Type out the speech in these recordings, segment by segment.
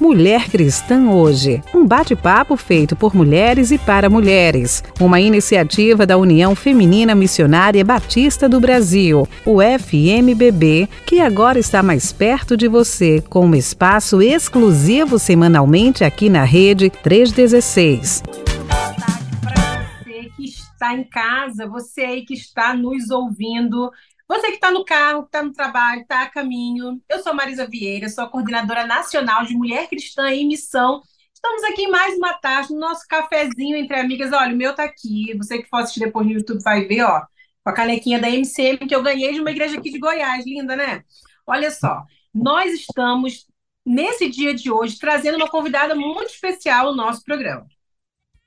Mulher Cristã Hoje, um bate-papo feito por mulheres e para mulheres, uma iniciativa da União Feminina Missionária Batista do Brasil, o FMBB, que agora está mais perto de você, com um espaço exclusivo semanalmente aqui na Rede 316 está em casa, você aí que está nos ouvindo, você que está no carro, que está no trabalho, está a caminho. Eu sou Marisa Vieira, sou a coordenadora nacional de Mulher Cristã em Missão. Estamos aqui mais uma tarde, no nosso cafezinho entre amigas. Olha, o meu tá aqui. Você que for assistir depois no YouTube vai ver, ó, com a canequinha da MCM que eu ganhei de uma igreja aqui de Goiás. Linda, né? Olha só, nós estamos nesse dia de hoje trazendo uma convidada muito especial no nosso programa.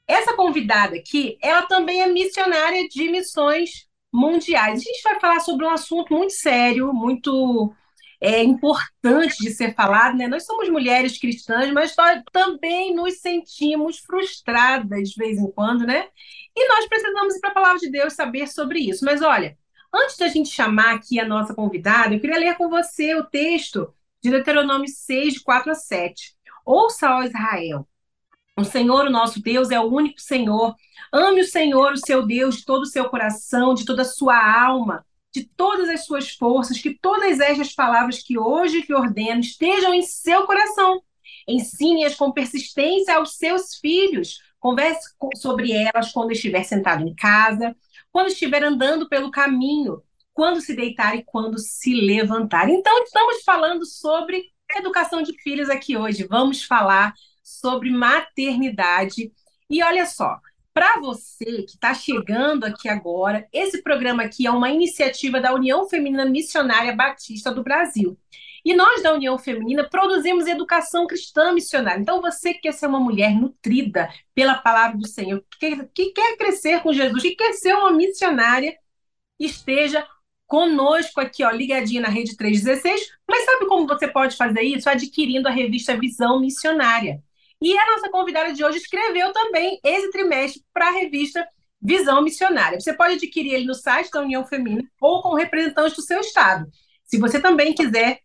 Essa convidada aqui, ela também é missionária de missões mundiais. A gente vai falar sobre um assunto muito sério, muito é, importante de ser falado, né? Nós somos mulheres cristãs, mas nós também nos sentimos frustradas de vez em quando, né? E nós precisamos ir para a palavra de Deus saber sobre isso. Mas olha, antes da gente chamar aqui a nossa convidada, eu queria ler com você o texto de Deuteronômio 6, de 4 a 7. Ouça, ó Israel, o Senhor, o nosso Deus, é o único Senhor. Ame o Senhor, o seu Deus, de todo o seu coração, de toda a sua alma, de todas as suas forças, que todas estas palavras que hoje te ordeno estejam em seu coração. Ensine-as com persistência aos seus filhos. Converse sobre elas quando estiver sentado em casa, quando estiver andando pelo caminho, quando se deitar e quando se levantar. Então, estamos falando sobre educação de filhos aqui hoje. Vamos falar sobre maternidade. E olha só, para você que está chegando aqui agora, esse programa aqui é uma iniciativa da União Feminina Missionária Batista do Brasil. E nós da União Feminina produzimos educação cristã missionária. Então, você que quer ser uma mulher nutrida pela palavra do Senhor, que, que quer crescer com Jesus, que quer ser uma missionária, esteja conosco aqui, ó, ligadinha na Rede 316. Mas sabe como você pode fazer isso? Adquirindo a revista Visão Missionária. E a nossa convidada de hoje escreveu também esse trimestre para a revista Visão Missionária. Você pode adquirir ele no site da União Feminina ou com representantes do seu estado. Se você também quiser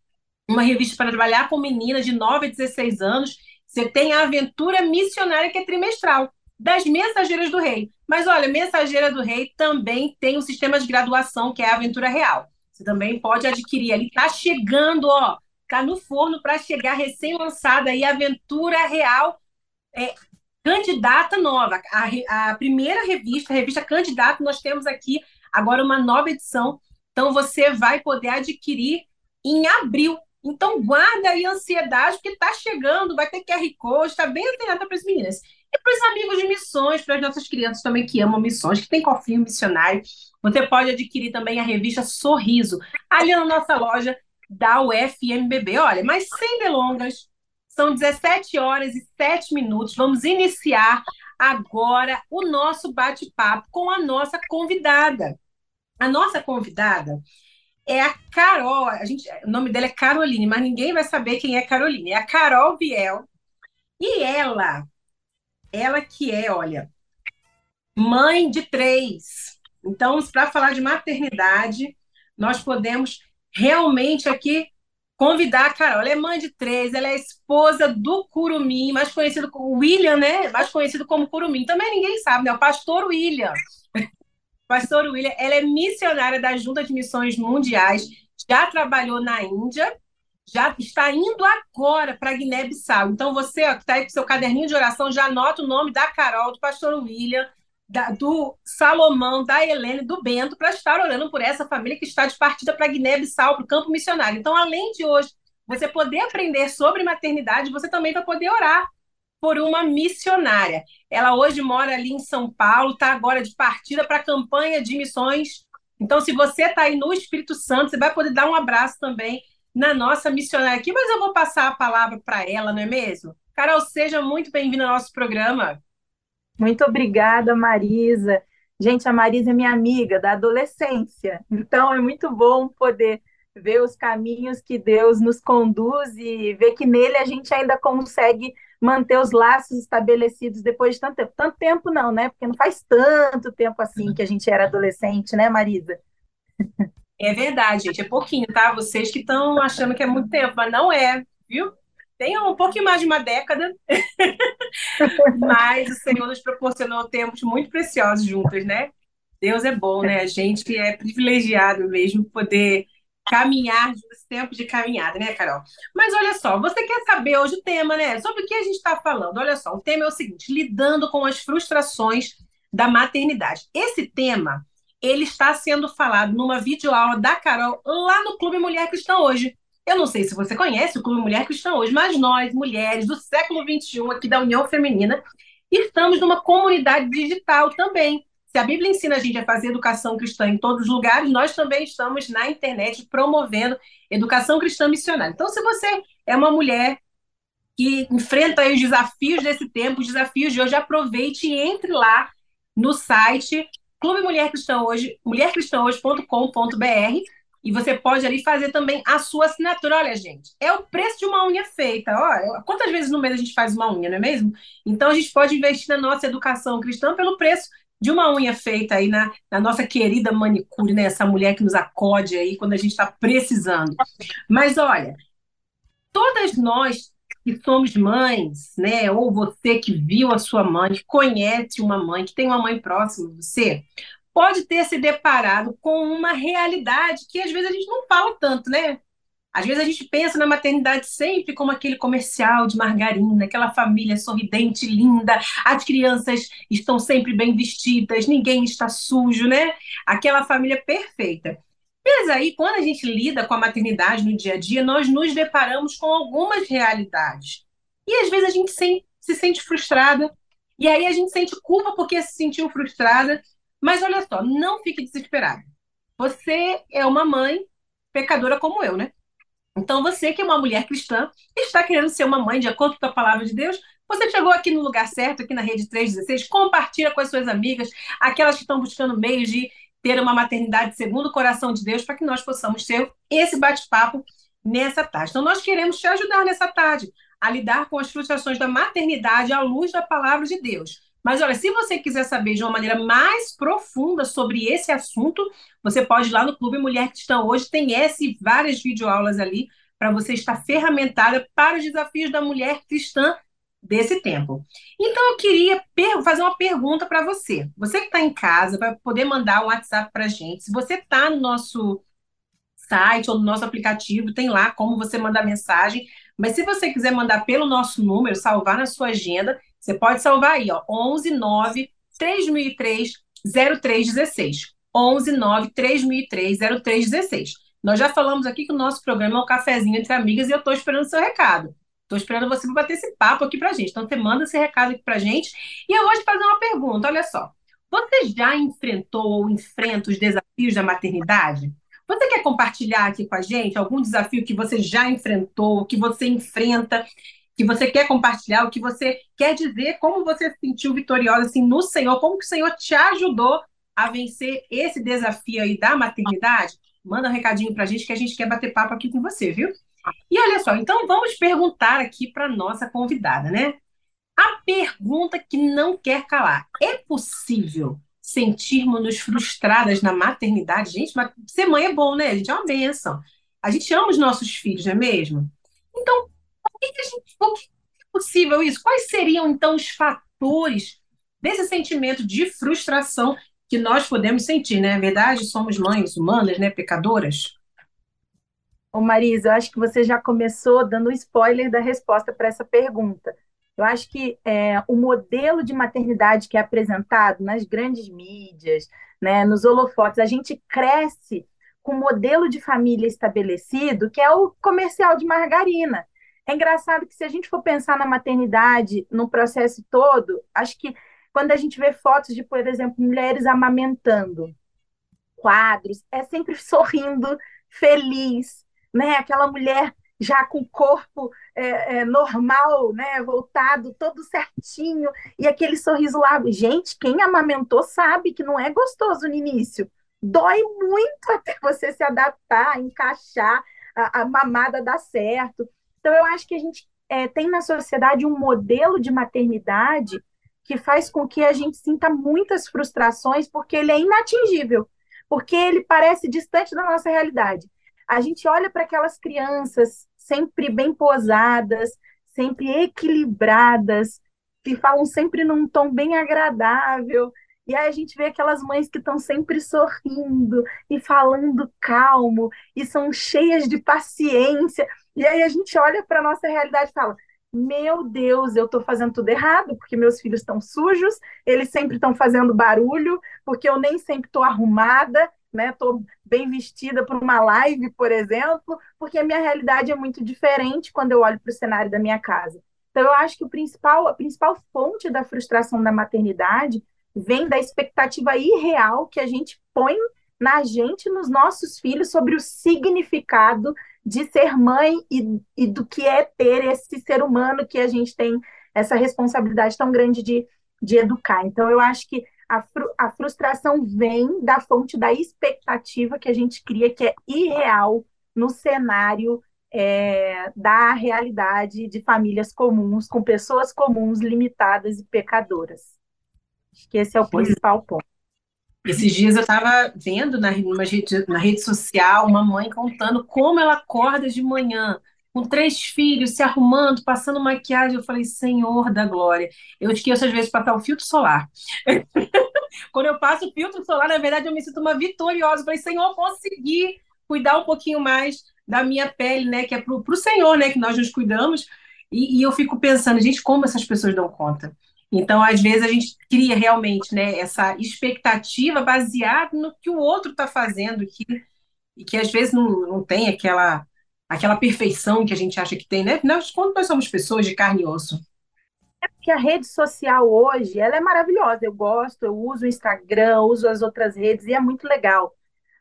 uma revista para trabalhar com meninas de 9 a 16 anos, você tem a Aventura Missionária, que é trimestral, das Mensageiras do Rei. Mas olha, Mensageira do Rei também tem um sistema de graduação, que é a Aventura Real. Você também pode adquirir ali. Está chegando, ó, Está no forno para chegar recém-lançada aí, Aventura Real, é, candidata nova. A, a primeira revista, a revista Candidato, nós temos aqui agora uma nova edição. Então, você vai poder adquirir em abril. Então, guarda aí a ansiedade, porque está chegando, vai ter QR Code, está bem antenada para as meninas. E para os amigos de missões, para as nossas crianças também que amam missões, que tem cofinho missionário, você pode adquirir também a revista Sorriso, ali na nossa loja da UFMBB. Olha, mas sem delongas, são 17 horas e 7 minutos. Vamos iniciar agora o nosso bate-papo com a nossa convidada. A nossa convidada é a Carol. A gente, o nome dela é Caroline, mas ninguém vai saber quem é Caroline. É a Carol Viel. E ela, ela que é, olha, mãe de três. Então, para falar de maternidade, nós podemos realmente aqui convidar a Carol. Ela é mãe de três, ela é esposa do Curumim, mais conhecido como William, né? Mais conhecido como Curumim. Também ninguém sabe, né? O pastor William. pastor William, ela é missionária da Junta de Missões Mundiais, já trabalhou na Índia, já está indo agora para Guiné-Bissau. Então, você ó, que está aí com seu caderninho de oração, já anota o nome da Carol, do pastor William, da, do Salomão, da Helene, do Bento, para estar orando por essa família que está de partida para Guiné-Bissau, para o campo missionário. Então, além de hoje você poder aprender sobre maternidade, você também vai poder orar por uma missionária. Ela hoje mora ali em São Paulo, está agora de partida para a campanha de missões. Então, se você está aí no Espírito Santo, você vai poder dar um abraço também na nossa missionária aqui, mas eu vou passar a palavra para ela, não é mesmo? Carol, seja muito bem-vinda ao nosso programa. Muito obrigada, Marisa. Gente, a Marisa é minha amiga da adolescência, então é muito bom poder ver os caminhos que Deus nos conduz e ver que nele a gente ainda consegue manter os laços estabelecidos depois de tanto tempo. Tanto tempo não, né? Porque não faz tanto tempo assim que a gente era adolescente, né, Marisa? É verdade, gente, é pouquinho, tá? Vocês que estão achando que é muito tempo, mas não é, viu? tem um pouquinho mais de uma década, mas o Senhor nos proporcionou tempos muito preciosos juntas, né? Deus é bom, né? A gente é privilegiado mesmo poder caminhar nos tempos de caminhada, né, Carol? Mas olha só, você quer saber hoje o tema, né? Sobre o que a gente está falando? Olha só, o tema é o seguinte: lidando com as frustrações da maternidade. Esse tema ele está sendo falado numa videoaula da Carol lá no Clube Mulher Cristã hoje. Eu não sei se você conhece o Clube Mulher Cristã hoje, mas nós, mulheres do século XXI, aqui da União Feminina, estamos numa comunidade digital também. Se a Bíblia ensina a gente a fazer educação cristã em todos os lugares, nós também estamos na internet promovendo educação cristã missionária. Então, se você é uma mulher que enfrenta os desafios desse tempo, os desafios de hoje, aproveite e entre lá no site Clube Mulher Cristã Hoje, mulhercristãhoje.com.br e você pode ali fazer também a sua assinatura. Olha, gente, é o preço de uma unha feita. Ó, quantas vezes no mês a gente faz uma unha, não é mesmo? Então a gente pode investir na nossa educação cristã pelo preço de uma unha feita aí na, na nossa querida manicure, né? Essa mulher que nos acode aí quando a gente está precisando. Mas olha, todas nós que somos mães, né? Ou você que viu a sua mãe, que conhece uma mãe, que tem uma mãe próxima de você, pode ter se deparado com uma realidade que às vezes a gente não fala tanto, né? Às vezes a gente pensa na maternidade sempre como aquele comercial de margarina, aquela família sorridente, linda, as crianças estão sempre bem vestidas, ninguém está sujo, né? Aquela família perfeita. Mas aí, quando a gente lida com a maternidade no dia a dia, nós nos deparamos com algumas realidades. E às vezes a gente se, se sente frustrada, e aí a gente sente culpa porque se sentiu frustrada. Mas olha só, não fique desesperada. Você é uma mãe pecadora como eu, né? Então, você que é uma mulher cristã, está querendo ser uma mãe de acordo com a palavra de Deus, você chegou aqui no lugar certo, aqui na Rede 316, compartilha com as suas amigas, aquelas que estão buscando meios de ter uma maternidade segundo o coração de Deus, para que nós possamos ter esse bate-papo nessa tarde. Então, nós queremos te ajudar nessa tarde a lidar com as frustrações da maternidade à luz da palavra de Deus. Mas olha, se você quiser saber de uma maneira mais profunda sobre esse assunto, você pode ir lá no Clube Mulher Cristã hoje, tem essa e várias videoaulas ali para você estar ferramentada para os desafios da mulher cristã desse tempo. Então eu queria fazer uma pergunta para você. Você que está em casa, vai poder mandar um WhatsApp para a gente. Se você está no nosso site ou no nosso aplicativo, tem lá como você mandar mensagem. Mas se você quiser mandar pelo nosso número, salvar na sua agenda, você pode salvar aí, ó, 11 9 3003 0316. 11 9 3003 0316. Nós já falamos aqui que o nosso programa é um cafezinho entre amigas e eu estou esperando o seu recado. Estou esperando você bater esse papo aqui para gente. Então, você manda esse recado aqui para gente. E eu vou te fazer uma pergunta, olha só. Você já enfrentou ou enfrenta os desafios da maternidade? Você quer compartilhar aqui com a gente algum desafio que você já enfrentou, que você enfrenta, que você quer compartilhar, o que você quer dizer, como você se sentiu vitoriosa assim no Senhor, como que o Senhor te ajudou a vencer esse desafio aí da maternidade? Manda um recadinho para a gente que a gente quer bater papo aqui com você, viu? E olha só, então vamos perguntar aqui para nossa convidada, né? A pergunta que não quer calar: é possível sentirmos-nos frustradas na maternidade? Gente, mas ser mãe é bom, né? A gente é uma bênção. A gente ama os nossos filhos, não é mesmo? Então, que, que é possível isso? Quais seriam, então, os fatores desse sentimento de frustração que nós podemos sentir, né? Na verdade, somos mães humanas, né? Pecadoras. Ô Marisa, eu acho que você já começou dando spoiler da resposta para essa pergunta. Eu acho que é, o modelo de maternidade que é apresentado nas grandes mídias, né, nos holofotes, a gente cresce com o modelo de família estabelecido, que é o comercial de margarina. É engraçado que se a gente for pensar na maternidade, no processo todo, acho que quando a gente vê fotos de, por exemplo, mulheres amamentando, quadros, é sempre sorrindo, feliz, né? Aquela mulher já com o corpo é, é, normal, né? Voltado, todo certinho, e aquele sorriso lá. Gente, quem amamentou sabe que não é gostoso no início. Dói muito até você se adaptar, encaixar, a, a mamada dar certo. Então, eu acho que a gente é, tem na sociedade um modelo de maternidade que faz com que a gente sinta muitas frustrações, porque ele é inatingível, porque ele parece distante da nossa realidade. A gente olha para aquelas crianças sempre bem posadas, sempre equilibradas, que falam sempre num tom bem agradável. E aí a gente vê aquelas mães que estão sempre sorrindo e falando calmo e são cheias de paciência. E aí a gente olha para a nossa realidade e fala: Meu Deus, eu estou fazendo tudo errado, porque meus filhos estão sujos, eles sempre estão fazendo barulho, porque eu nem sempre estou arrumada, né? Estou bem vestida para uma live, por exemplo, porque a minha realidade é muito diferente quando eu olho para o cenário da minha casa. Então, eu acho que o principal, a principal fonte da frustração da maternidade vem da expectativa irreal que a gente põe na gente, nos nossos filhos, sobre o significado de ser mãe e, e do que é ter esse ser humano que a gente tem essa responsabilidade tão grande de, de educar. Então, eu acho que a, fru a frustração vem da fonte da expectativa que a gente cria, que é irreal no cenário é, da realidade de famílias comuns, com pessoas comuns, limitadas e pecadoras. Acho que esse é o principal ponto. Esses dias eu estava vendo na, rede, na rede social uma mãe contando como ela acorda de manhã, com três filhos, se arrumando, passando maquiagem. Eu falei, Senhor da glória. Eu esqueço às vezes passar o filtro solar. Quando eu passo o filtro solar, na verdade, eu me sinto uma vitoriosa. Eu falei, Senhor, consegui cuidar um pouquinho mais da minha pele, né? Que é para o Senhor, né? Que nós nos cuidamos. E, e, eu fico pensando, gente, como essas pessoas dão conta? Então, às vezes, a gente cria realmente né, essa expectativa baseada no que o outro está fazendo, que, e que às vezes não, não tem aquela aquela perfeição que a gente acha que tem, né? Nós, quando nós somos pessoas de carne e osso. É porque a rede social hoje, ela é maravilhosa. Eu gosto, eu uso o Instagram, uso as outras redes e é muito legal.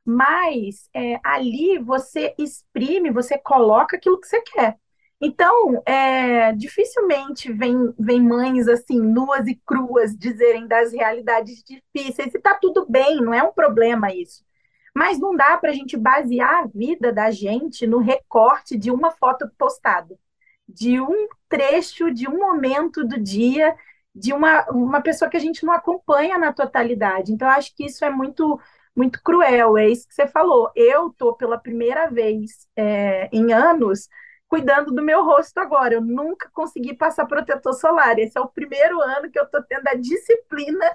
Mas é, ali você exprime, você coloca aquilo que você quer. Então, é, dificilmente vem, vem mães assim, nuas e cruas, dizerem das realidades difíceis, e tá tudo bem, não é um problema isso. Mas não dá para a gente basear a vida da gente no recorte de uma foto postada, de um trecho, de um momento do dia, de uma, uma pessoa que a gente não acompanha na totalidade. Então, acho que isso é muito muito cruel, é isso que você falou. Eu estou pela primeira vez é, em anos cuidando do meu rosto agora. Eu nunca consegui passar protetor solar. Esse é o primeiro ano que eu estou tendo a disciplina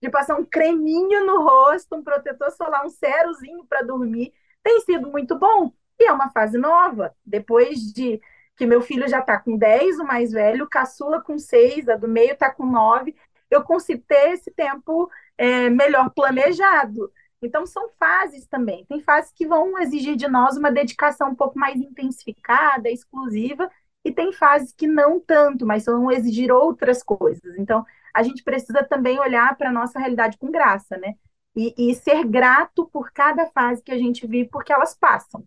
de passar um creminho no rosto, um protetor solar, um cerozinho para dormir, tem sido muito bom. E é uma fase nova. Depois de que meu filho já está com 10, o mais velho, caçula com 6, a do meio está com 9, eu consigo ter esse tempo é, melhor planejado. Então, são fases também. Tem fases que vão exigir de nós uma dedicação um pouco mais intensificada, exclusiva, e tem fases que não tanto, mas vão exigir outras coisas. Então, a gente precisa também olhar para a nossa realidade com graça, né? E, e, ser grato por cada fase que a gente vive, porque elas passam.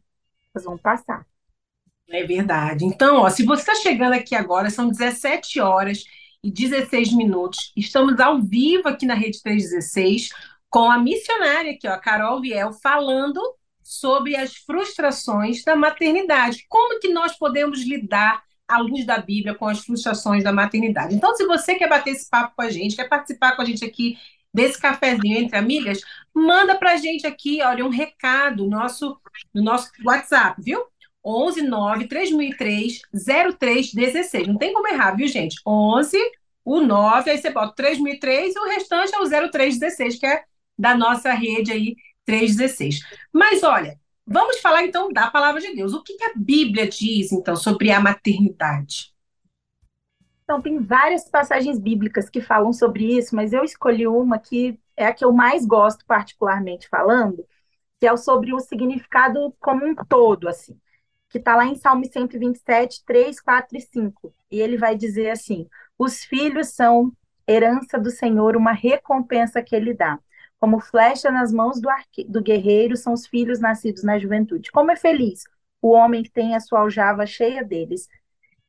Elas vão passar. É verdade. Então, ó, se você está chegando aqui agora, são 17 horas e 16 minutos. Estamos ao vivo aqui na Rede 316 com a missionária aqui, ó, Carol Viel, falando sobre as frustrações da maternidade. Como que nós podemos lidar à luz da Bíblia com as frustrações da maternidade. Então, se você quer bater esse papo com a gente, quer participar com a gente aqui desse cafezinho entre amigas, manda para a gente aqui, olha, um recado nosso, no nosso WhatsApp, viu? 11 9 3003 0316. Não tem como errar, viu, gente? 11, o 9, aí você bota 3003 e o restante é o 0316, que é da nossa rede aí 316. Mas olha, Vamos falar então da palavra de Deus. O que, a Bíblia diz então sobre a maternidade? Então, tem várias passagens bíblicas que falam sobre isso, mas eu escolhi uma que é a que eu mais gosto, particularmente falando, que é sobre o significado como um todo, assim, que está lá em Salmo 127, 3, 4 e 5. E ele vai dizer assim: os filhos são herança do Senhor, uma recompensa que ele dá. Como flecha nas mãos do, arque... do guerreiro são os filhos nascidos na juventude. Como é feliz o homem que tem a sua aljava cheia deles.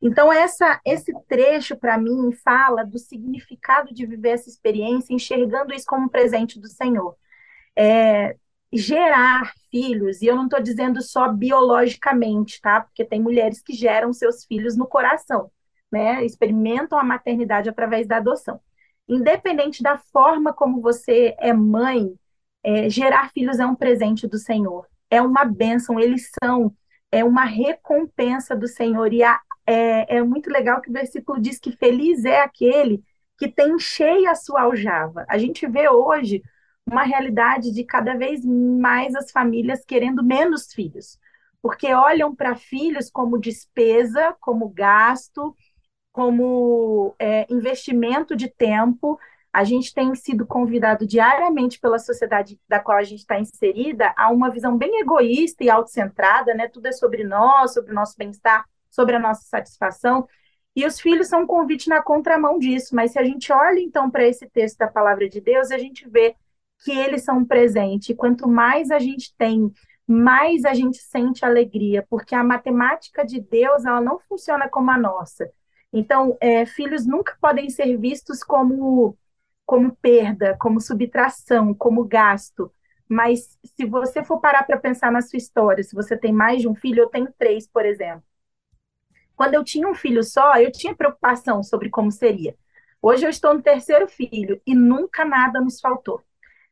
Então, essa, esse trecho, para mim, fala do significado de viver essa experiência, enxergando isso como um presente do Senhor. É, gerar filhos, e eu não estou dizendo só biologicamente, tá? Porque tem mulheres que geram seus filhos no coração, né? Experimentam a maternidade através da adoção independente da forma como você é mãe, é, gerar filhos é um presente do Senhor, é uma bênção, eles são é uma recompensa do Senhor. E a, é, é muito legal que o versículo diz que feliz é aquele que tem cheia a sua aljava. A gente vê hoje uma realidade de cada vez mais as famílias querendo menos filhos, porque olham para filhos como despesa, como gasto, como é, investimento de tempo. A gente tem sido convidado diariamente pela sociedade da qual a gente está inserida a uma visão bem egoísta e autocentrada, né? Tudo é sobre nós, sobre o nosso bem-estar, sobre a nossa satisfação. E os filhos são um convite na contramão disso, mas se a gente olha então para esse texto da palavra de Deus, a gente vê que eles são um presente. E quanto mais a gente tem, mais a gente sente alegria, porque a matemática de Deus ela não funciona como a nossa. Então, é, filhos nunca podem ser vistos como, como perda, como subtração, como gasto. Mas se você for parar para pensar na sua história, se você tem mais de um filho, eu tenho três, por exemplo. Quando eu tinha um filho só, eu tinha preocupação sobre como seria. Hoje eu estou no terceiro filho e nunca nada nos faltou.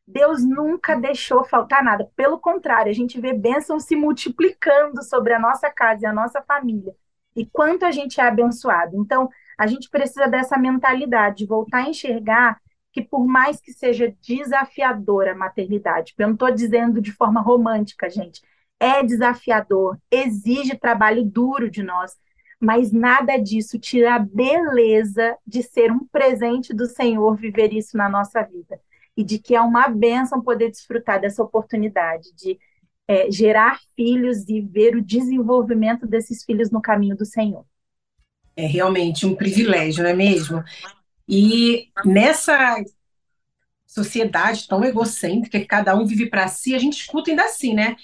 Deus nunca deixou faltar nada. Pelo contrário, a gente vê bênçãos se multiplicando sobre a nossa casa e a nossa família. E quanto a gente é abençoado. Então, a gente precisa dessa mentalidade, de voltar a enxergar que, por mais que seja desafiadora a maternidade, eu não estou dizendo de forma romântica, gente, é desafiador, exige trabalho duro de nós, mas nada disso tira a beleza de ser um presente do Senhor viver isso na nossa vida. E de que é uma bênção poder desfrutar dessa oportunidade de é, gerar filhos e ver o desenvolvimento desses filhos no caminho do Senhor. É realmente um privilégio, não é mesmo? E nessa sociedade tão egocêntrica que cada um vive para si, a gente escuta ainda assim, né?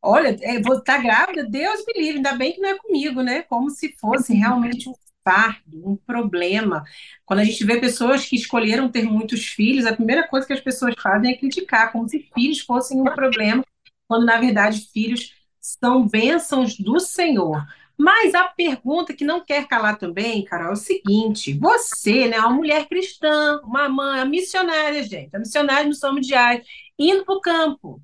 Olha, é, vou estar tá grávida, Deus me livre, ainda bem que não é comigo, né? Como se fosse realmente um fardo, um problema. Quando a gente vê pessoas que escolheram ter muitos filhos, a primeira coisa que as pessoas fazem é criticar, como se filhos fossem um problema, quando na verdade filhos são bênçãos do Senhor. Mas a pergunta que não quer calar também, Carol, é o seguinte: você, né, uma mulher cristã, uma mãe, uma missionária, gente, a missionária no São Diário, indo para o campo,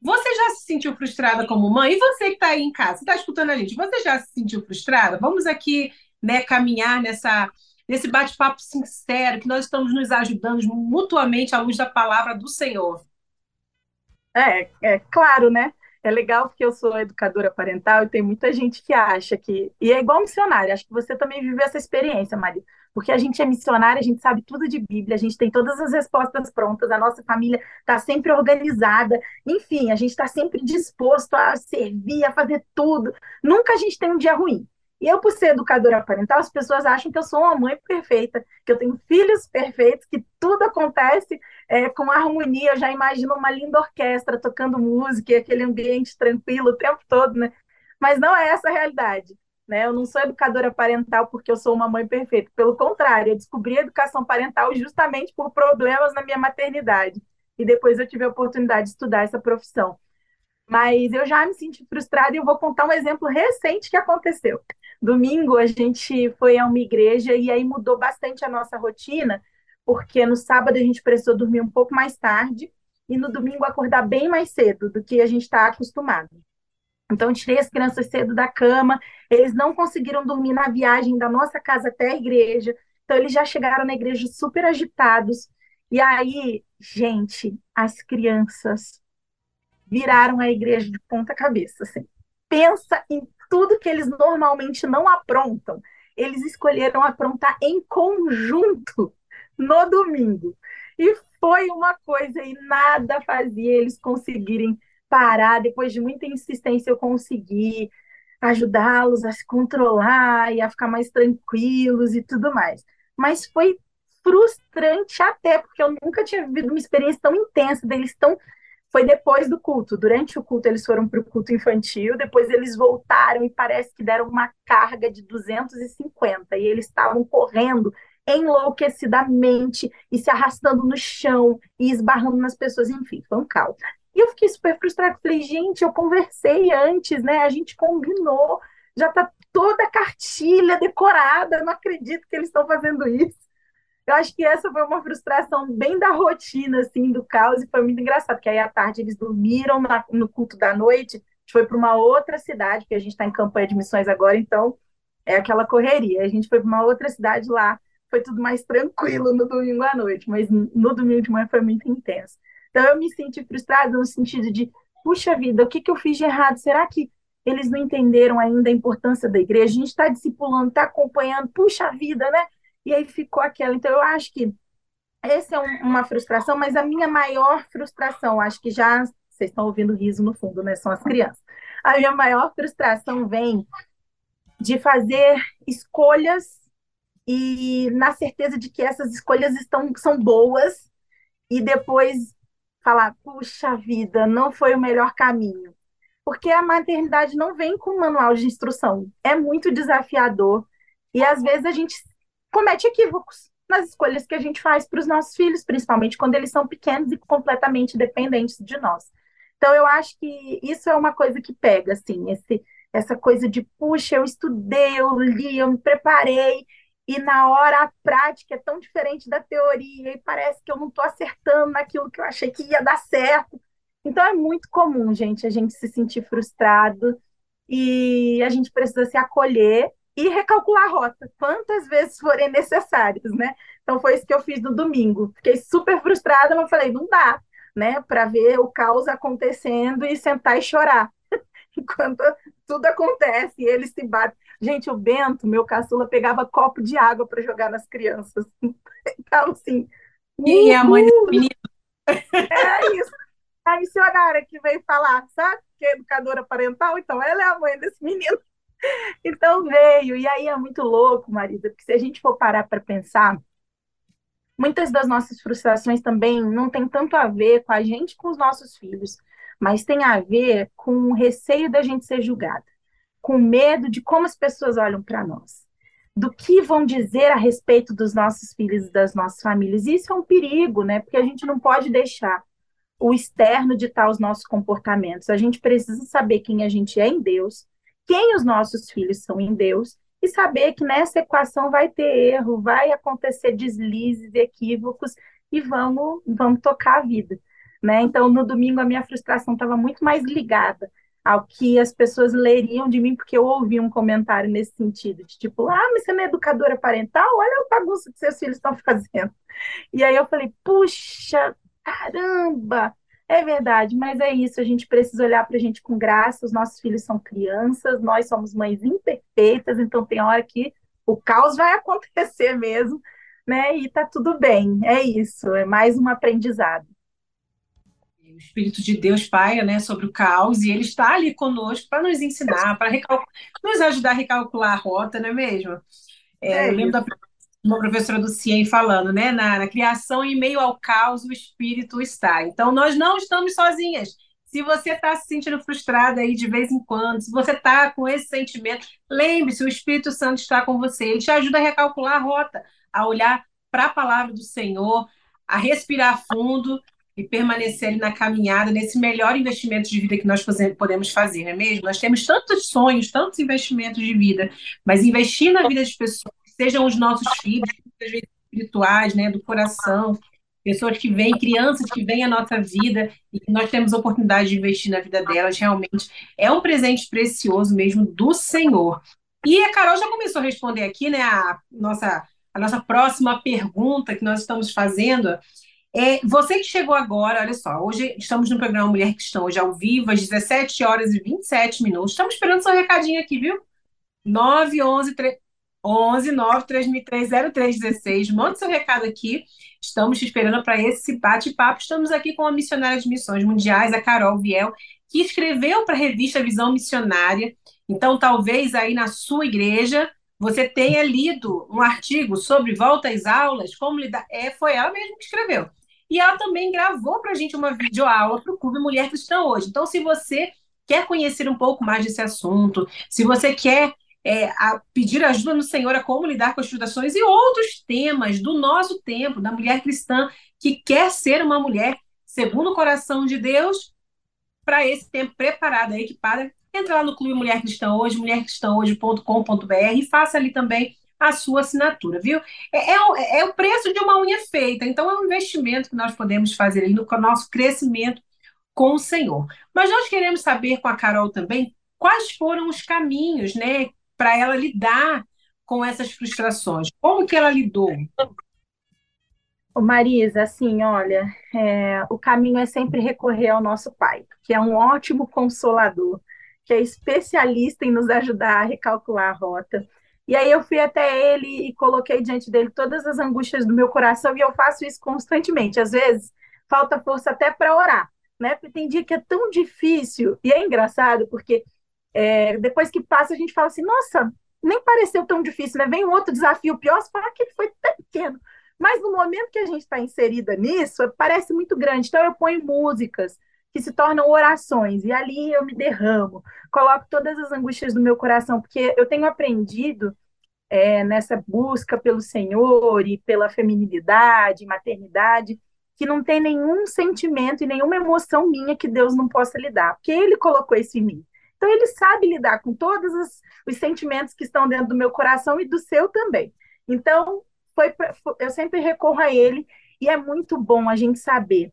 você já se sentiu frustrada como mãe? E você que está aí em casa, está escutando a gente, você já se sentiu frustrada? Vamos aqui né, caminhar nessa, nesse bate-papo sincero, que nós estamos nos ajudando mutuamente à luz da palavra do Senhor. É, é claro, né? É legal porque eu sou educadora parental e tem muita gente que acha que. E é igual missionária, acho que você também viveu essa experiência, Maria. Porque a gente é missionária, a gente sabe tudo de Bíblia, a gente tem todas as respostas prontas, a nossa família está sempre organizada, enfim, a gente está sempre disposto a servir, a fazer tudo. Nunca a gente tem um dia ruim. E eu, por ser educadora parental, as pessoas acham que eu sou uma mãe perfeita, que eu tenho filhos perfeitos, que tudo acontece é, com harmonia. Eu já imagino uma linda orquestra tocando música e aquele ambiente tranquilo o tempo todo, né? Mas não é essa a realidade. Né? Eu não sou educadora parental porque eu sou uma mãe perfeita. Pelo contrário, eu descobri a educação parental justamente por problemas na minha maternidade. E depois eu tive a oportunidade de estudar essa profissão. Mas eu já me senti frustrada e eu vou contar um exemplo recente que aconteceu. Domingo a gente foi a uma igreja e aí mudou bastante a nossa rotina, porque no sábado a gente precisou dormir um pouco mais tarde e no domingo acordar bem mais cedo do que a gente está acostumado. Então, tirei as crianças cedo da cama, eles não conseguiram dormir na viagem da nossa casa até a igreja, então eles já chegaram na igreja super agitados. E aí, gente, as crianças viraram a igreja de ponta cabeça. Assim. Pensa em tudo que eles normalmente não aprontam. Eles escolheram aprontar em conjunto no domingo. E foi uma coisa e nada fazia eles conseguirem parar. Depois de muita insistência, eu consegui ajudá-los a se controlar e a ficar mais tranquilos e tudo mais. Mas foi frustrante até, porque eu nunca tinha vivido uma experiência tão intensa deles tão foi depois do culto. Durante o culto, eles foram para o culto infantil, depois eles voltaram e parece que deram uma carga de 250 e eles estavam correndo enlouquecidamente e se arrastando no chão e esbarrando nas pessoas, enfim, foi um caos. E eu fiquei super frustrada, falei, gente, eu conversei antes, né? A gente combinou, já tá toda a cartilha decorada, não acredito que eles estão fazendo isso. Eu acho que essa foi uma frustração bem da rotina, assim, do caos, e foi muito engraçado, porque aí à tarde eles dormiram na, no culto da noite, gente foi para uma outra cidade, porque a gente está em campanha de missões agora, então é aquela correria. A gente foi para uma outra cidade lá, foi tudo mais tranquilo no domingo à noite, mas no domingo de manhã foi muito intenso. Então eu me senti frustrada no sentido de, puxa vida, o que, que eu fiz de errado? Será que eles não entenderam ainda a importância da igreja? A gente está discipulando, está acompanhando, puxa vida, né? E aí ficou aquela. Então eu acho que essa é um, uma frustração, mas a minha maior frustração, acho que já vocês estão ouvindo riso no fundo, né? São as crianças. A minha maior frustração vem de fazer escolhas e na certeza de que essas escolhas estão são boas e depois falar, puxa vida, não foi o melhor caminho. Porque a maternidade não vem com manual de instrução. É muito desafiador e às vezes a gente comete equívocos nas escolhas que a gente faz para os nossos filhos, principalmente quando eles são pequenos e completamente dependentes de nós. Então eu acho que isso é uma coisa que pega assim, esse essa coisa de puxa, eu estudei, eu li, eu me preparei e na hora a prática é tão diferente da teoria e parece que eu não estou acertando naquilo que eu achei que ia dar certo. Então é muito comum, gente, a gente se sentir frustrado e a gente precisa se acolher e recalcular a rota, quantas vezes forem necessárias, né? Então foi isso que eu fiz no domingo. Fiquei super frustrada, mas falei, não dá, né, para ver o caos acontecendo e sentar e chorar. Enquanto tudo acontece e eles se batem. Gente, o Bento, meu caçula, pegava copo de água para jogar nas crianças. Então, assim. E a mãe desse menino? É isso. A missionária que veio falar, sabe? Que é educadora parental, então ela é a mãe desse menino. Então veio. E aí é muito louco, Marisa, porque se a gente for parar para pensar, muitas das nossas frustrações também não tem tanto a ver com a gente com os nossos filhos, mas tem a ver com o receio da gente ser julgada com medo de como as pessoas olham para nós, do que vão dizer a respeito dos nossos filhos e das nossas famílias. Isso é um perigo, né? Porque a gente não pode deixar o externo ditar os nossos comportamentos. A gente precisa saber quem a gente é em Deus, quem os nossos filhos são em Deus e saber que nessa equação vai ter erro, vai acontecer deslizes, equívocos e vamos vamos tocar a vida, né? Então no domingo a minha frustração estava muito mais ligada ao que as pessoas leriam de mim, porque eu ouvi um comentário nesse sentido, de tipo, ah, mas você não é educadora parental? Olha a bagunça que seus filhos estão fazendo. E aí eu falei, puxa, caramba, é verdade, mas é isso, a gente precisa olhar para a gente com graça, os nossos filhos são crianças, nós somos mães imperfeitas, então tem hora que o caos vai acontecer mesmo, né? E tá tudo bem, é isso, é mais um aprendizado o Espírito de Deus paia né, sobre o caos e ele está ali conosco para nos ensinar, para nos ajudar a recalcular a rota, não é mesmo? É, é eu lembro da uma professora do CIEM falando, né? Na, na, criação, em meio ao caos, o Espírito está. Então, nós não estamos sozinhas. Se você está se sentindo frustrada aí de vez em quando, se você está com esse sentimento, lembre-se, o Espírito Santo está com você. Ele te ajuda a recalcular a rota, a olhar para a palavra do Senhor, a respirar fundo e permanecer ali na caminhada, nesse melhor investimento de vida que nós podemos fazer, não é mesmo? Nós temos tantos sonhos, tantos investimentos de vida, mas investir na vida de pessoas, sejam os nossos filhos, muitas vezes espirituais, né, do coração, pessoas que vêm, crianças que vêm à nossa vida e nós temos oportunidade de investir na vida delas, realmente é um presente precioso mesmo do Senhor. E a Carol já começou a responder aqui, né, a nossa, a nossa próxima pergunta que nós estamos fazendo, é, você que chegou agora, olha só, hoje estamos no programa Mulher Cristã, hoje ao vivo, às 17 horas e 27 minutos. Estamos esperando seu recadinho aqui, viu? 911 11 9 3003 0316. Mande seu recado aqui. Estamos te esperando para esse bate-papo. Estamos aqui com a missionária de missões mundiais, a Carol Viel, que escreveu para a revista Visão Missionária. Então, talvez aí na sua igreja você tenha lido um artigo sobre volta às aulas, como lidar. É, foi ela mesma que escreveu. E ela também gravou para a gente uma videoaula para o Clube Mulher Cristã hoje. Então, se você quer conhecer um pouco mais desse assunto, se você quer é, pedir ajuda no Senhor a como lidar com as frustrações e outros temas do nosso tempo, da mulher cristã que quer ser uma mulher segundo o coração de Deus, para esse tempo preparada, equipada, entra lá no Clube Mulher Cristã Hoje, mulhercristãhoje.com.br e faça ali também a sua assinatura, viu? É, é, o, é, o preço de uma unha feita, então é um investimento que nós podemos fazer no nosso crescimento com o Senhor. Mas nós queremos saber com a Carol também quais foram os caminhos, né, para ela lidar com essas frustrações. Como que ela lidou? Ô Marisa, assim, olha, é, o caminho é sempre recorrer ao nosso Pai, que é um ótimo consolador, que é especialista em nos ajudar a recalcular a rota. E aí eu fui até ele e coloquei diante dele todas as angústias do meu coração, e eu faço isso constantemente. Às vezes, falta força até para orar, né? Porque tem dia que é tão difícil, e é engraçado, porque é, depois que passa, a gente fala assim, nossa, nem pareceu tão difícil, né? Vem um outro desafio pior, você fala que ele foi pequeno. Mas no momento que a gente está inserida nisso, parece muito grande. Então eu ponho músicas que se tornam orações, e ali eu me derramo, coloco todas as angústias do meu coração, porque eu tenho aprendido é, nessa busca pelo Senhor e pela feminilidade, maternidade, que não tem nenhum sentimento e nenhuma emoção minha que Deus não possa lidar, porque Ele colocou isso em mim. Então, Ele sabe lidar com todos os, os sentimentos que estão dentro do meu coração e do seu também. Então, foi, eu sempre recorro a Ele e é muito bom a gente saber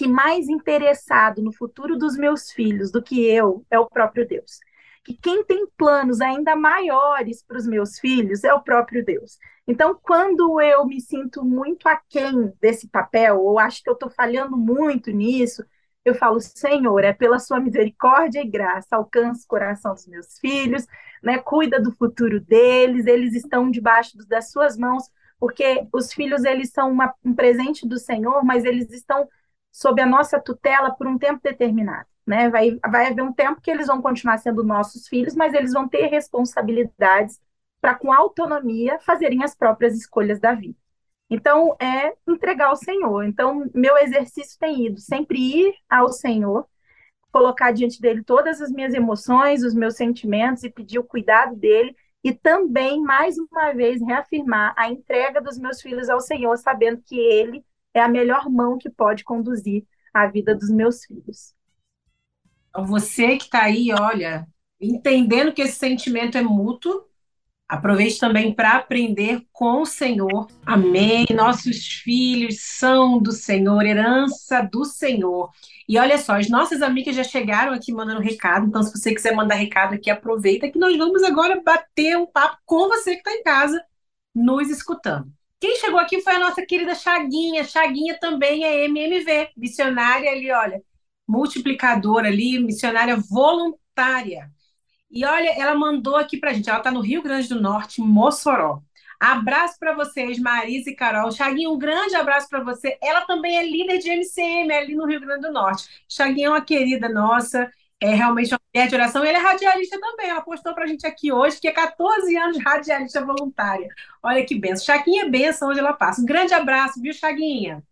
que mais interessado no futuro dos meus filhos do que eu é o próprio Deus. Que quem tem planos ainda maiores para os meus filhos é o próprio Deus. Então, quando eu me sinto muito aquém desse papel, ou acho que eu estou falhando muito nisso, eu falo, Senhor, é pela sua misericórdia e graça, alcança o coração dos meus filhos, né? Cuida do futuro deles, eles estão debaixo das suas mãos, porque os filhos eles são uma, um presente do Senhor, mas eles estão sob a nossa tutela por um tempo determinado. Né? Vai, vai haver um tempo que eles vão continuar sendo nossos filhos, mas eles vão ter responsabilidades para, com autonomia, fazerem as próprias escolhas da vida. Então, é entregar ao Senhor. Então, meu exercício tem ido sempre ir ao Senhor, colocar diante dele todas as minhas emoções, os meus sentimentos e pedir o cuidado dele e também, mais uma vez, reafirmar a entrega dos meus filhos ao Senhor, sabendo que ele é a melhor mão que pode conduzir a vida dos meus filhos. Então, você que está aí, olha, entendendo que esse sentimento é mútuo, aproveite também para aprender com o Senhor. Amém. Nossos filhos são do Senhor, herança do Senhor. E olha só, as nossas amigas já chegaram aqui mandando recado, então se você quiser mandar recado aqui, aproveita que nós vamos agora bater um papo com você que está em casa, nos escutando. Quem chegou aqui foi a nossa querida Chaguinha. Chaguinha também é MMV, missionária ali, olha, multiplicadora ali, missionária voluntária. E olha, ela mandou aqui pra gente, ela está no Rio Grande do Norte, Mossoró. Abraço para vocês, Marisa e Carol. Chaguinha, um grande abraço para você. Ela também é líder de MCM ali no Rio Grande do Norte. Chaguinha é uma querida nossa é realmente uma mulher de oração. Ele é radialista também. Ela postou para a gente aqui hoje que é 14 anos de radialista voluntária. Olha que benção. Chaguinha é benção onde ela passa. Um grande abraço, viu, Chaguinha?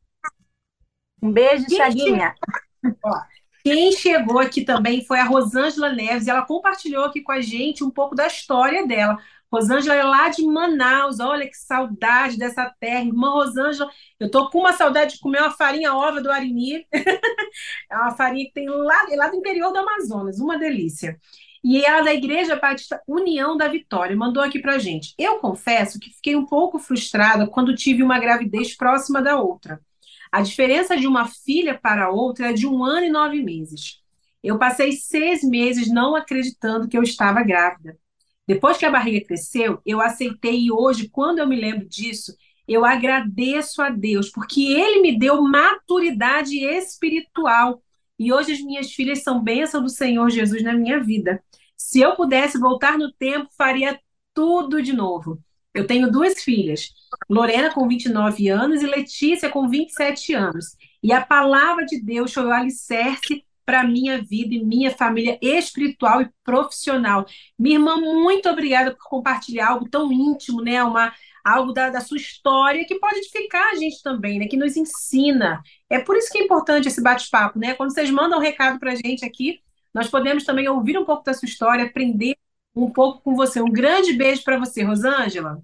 Um beijo, quem Chaguinha. Chegou, ó, quem chegou aqui também foi a Rosângela Neves. Ela compartilhou aqui com a gente um pouco da história dela. Rosângela é lá de Manaus, olha que saudade dessa terra. Irmã Rosângela, eu tô com uma saudade de comer uma farinha ova do Arini. é uma farinha que tem lá, lá do interior do Amazonas, uma delícia. E ela é da Igreja Batista União da Vitória mandou aqui pra gente. Eu confesso que fiquei um pouco frustrada quando tive uma gravidez próxima da outra. A diferença de uma filha para outra é de um ano e nove meses. Eu passei seis meses não acreditando que eu estava grávida. Depois que a barriga cresceu, eu aceitei e hoje, quando eu me lembro disso, eu agradeço a Deus, porque Ele me deu maturidade espiritual. E hoje as minhas filhas são bênção do Senhor Jesus na minha vida. Se eu pudesse voltar no tempo, faria tudo de novo. Eu tenho duas filhas, Lorena com 29 anos e Letícia com 27 anos. E a palavra de Deus foi o alicerce para minha vida e minha família espiritual e profissional. Minha irmã, muito obrigada por compartilhar algo tão íntimo, né? Uma, algo da, da sua história que pode edificar a gente também, né? Que nos ensina. É por isso que é importante esse bate-papo, né? Quando vocês mandam um recado para a gente aqui, nós podemos também ouvir um pouco da sua história, aprender um pouco com você. Um grande beijo para você, Rosângela.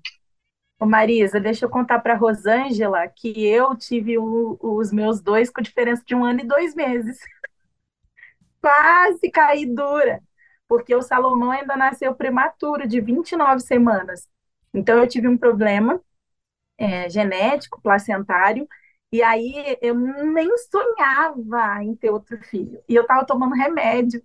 Ô Marisa, deixa eu contar para Rosângela que eu tive o, os meus dois com diferença de um ano e dois meses quase caí dura, porque o Salomão ainda nasceu prematuro, de 29 semanas. Então, eu tive um problema é, genético, placentário, E aí eu nem sonhava em ter outro filho. E eu estava tomando remédio.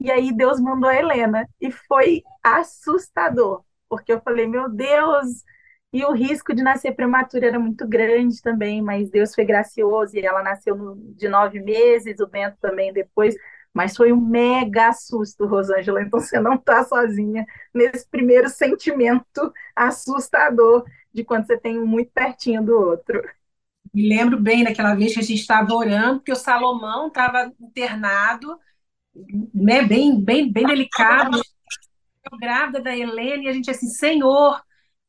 E aí Deus mandou a Helena. E foi assustador, porque eu falei, meu Deus, e o risco de nascer prematura era muito grande também, mas Deus foi gracioso e ela nasceu de nove meses, o Bento também depois. Mas foi um mega susto, Rosângela. Então você não está sozinha nesse primeiro sentimento assustador de quando você tem um muito pertinho do outro. Me lembro bem daquela vez que a gente estava orando, porque o Salomão estava internado, né, bem, bem, bem delicado, grávida da Helena, e a gente assim, Senhor,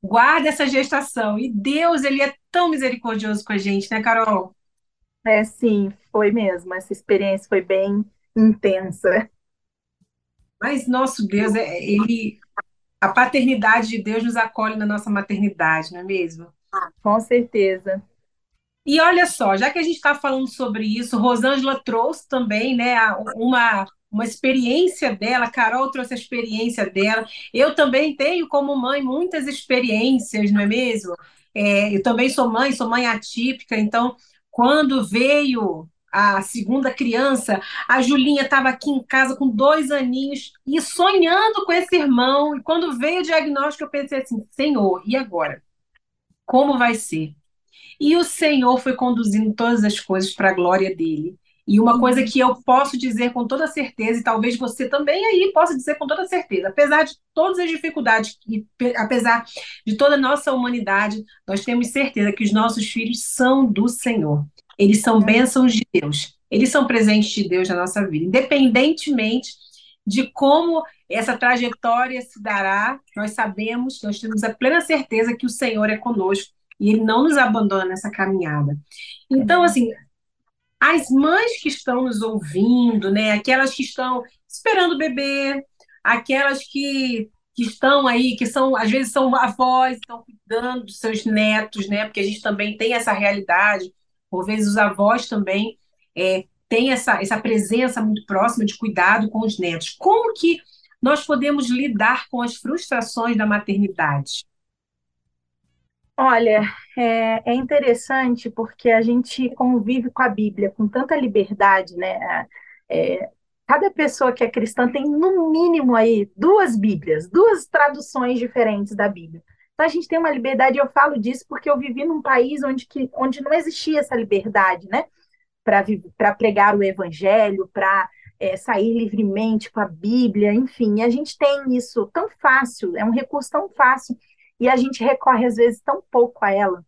guarda essa gestação. E Deus, ele é tão misericordioso com a gente, né, Carol? É, sim, foi mesmo. Essa experiência foi bem intensa. Mas nosso Deus, é, ele, a paternidade de Deus nos acolhe na nossa maternidade, não é mesmo? Com certeza. E olha só, já que a gente está falando sobre isso, Rosângela trouxe também né, uma, uma experiência dela, Carol trouxe a experiência dela. Eu também tenho, como mãe, muitas experiências, não é mesmo? É, eu também sou mãe, sou mãe atípica, então, quando veio a segunda criança, a Julinha estava aqui em casa com dois aninhos e sonhando com esse irmão. E quando veio o diagnóstico, eu pensei assim: Senhor, e agora? Como vai ser? E o Senhor foi conduzindo todas as coisas para a glória dele. E uma coisa que eu posso dizer com toda certeza, e talvez você também aí possa dizer com toda certeza, apesar de todas as dificuldades, e apesar de toda a nossa humanidade, nós temos certeza que os nossos filhos são do Senhor. Eles são bênçãos de Deus. Eles são presentes de Deus na nossa vida, independentemente de como essa trajetória se dará, nós sabemos, nós temos a plena certeza que o Senhor é conosco e ele não nos abandona nessa caminhada. Então, assim, as mães que estão nos ouvindo, né, aquelas que estão esperando o bebê, aquelas que, que estão aí, que são, às vezes são avós, estão cuidando dos seus netos, né, porque a gente também tem essa realidade, por vezes os avós também é, têm essa, essa presença muito próxima de cuidado com os netos. Como que nós podemos lidar com as frustrações da maternidade? Olha, é, é, interessante porque a gente convive com a Bíblia com tanta liberdade, né? É, cada pessoa que é cristã tem, no mínimo, aí duas Bíblias, duas traduções diferentes da Bíblia. Então a gente tem uma liberdade, eu falo disso porque eu vivi num país onde, que, onde não existia essa liberdade, né? Para pregar o evangelho, para é, sair livremente com a Bíblia, enfim, a gente tem isso tão fácil, é um recurso tão fácil e a gente recorre às vezes tão pouco a ela.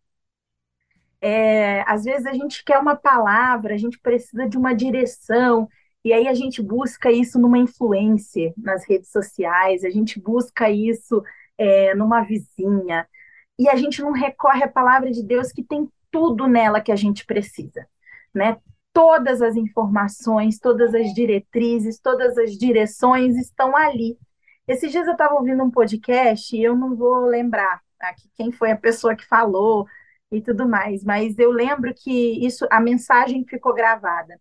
É, às vezes a gente quer uma palavra, a gente precisa de uma direção, e aí a gente busca isso numa influência nas redes sociais, a gente busca isso é, numa vizinha, e a gente não recorre à palavra de Deus que tem tudo nela que a gente precisa, né? Todas as informações, todas as diretrizes, todas as direções estão ali esses dias eu estava ouvindo um podcast e eu não vou lembrar aqui quem foi a pessoa que falou e tudo mais, mas eu lembro que isso, a mensagem ficou gravada.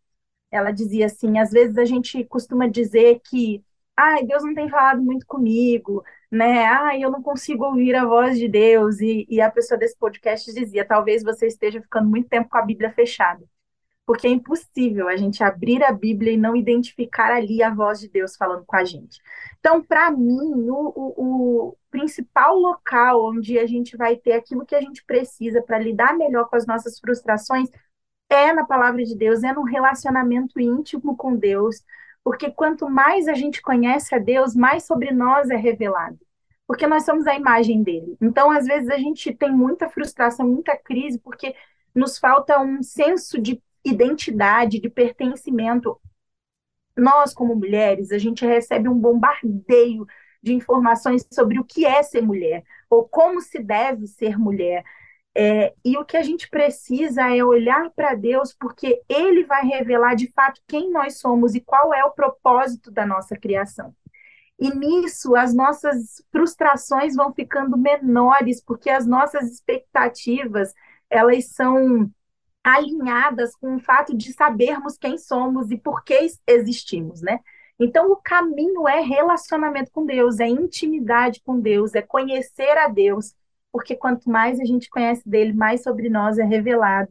Ela dizia assim: às vezes a gente costuma dizer que, ai, Deus não tem falado muito comigo, né? Ai, eu não consigo ouvir a voz de Deus. E, e a pessoa desse podcast dizia: talvez você esteja ficando muito tempo com a Bíblia fechada porque é impossível a gente abrir a Bíblia e não identificar ali a voz de Deus falando com a gente. Então, para mim, o, o, o, principal local onde a gente vai ter aquilo que a gente precisa para lidar melhor com as nossas frustrações é na palavra de Deus, é no relacionamento íntimo com Deus, porque quanto mais a gente conhece a Deus, mais sobre nós é revelado. Porque nós somos a imagem dele. Então, às vezes, a gente tem muita frustração, muita crise, porque nos falta um senso de identidade, de pertencimento. Nós, como mulheres, a gente recebe um bombardeio de informações sobre o que é ser mulher, ou como se deve ser mulher. É, e o que a gente precisa é olhar para Deus, porque Ele vai revelar de fato quem nós somos e qual é o propósito da nossa criação. E nisso, as nossas frustrações vão ficando menores, porque as nossas expectativas, elas são alinhadas com o fato de sabermos quem somos e por que existimos, né? Então, o caminho é relacionamento com Deus, é intimidade com Deus, é conhecer a Deus, porque quanto mais a gente conhece dele, mais sobre nós é revelado.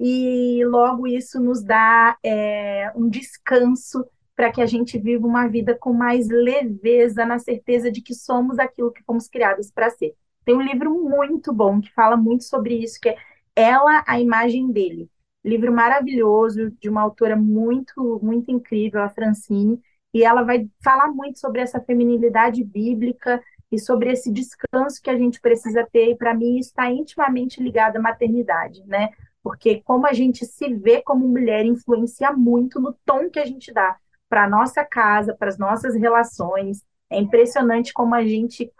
e logo isso nos dá é, um descanso para que a gente viva uma vida com mais leveza, na certeza de que somos aquilo que fomos criados para ser. Tem um livro muito bom que fala muito sobre isso, que é Ela, a Imagem dele. Livro maravilhoso, de uma autora muito, muito incrível, a Francine, e ela vai falar muito sobre essa feminilidade bíblica e sobre esse descanso que a gente precisa ter, e para mim está intimamente ligado à maternidade, né? Porque como a gente se vê como mulher influencia muito no tom que a gente dá para a nossa casa, para as nossas relações. É impressionante como a gente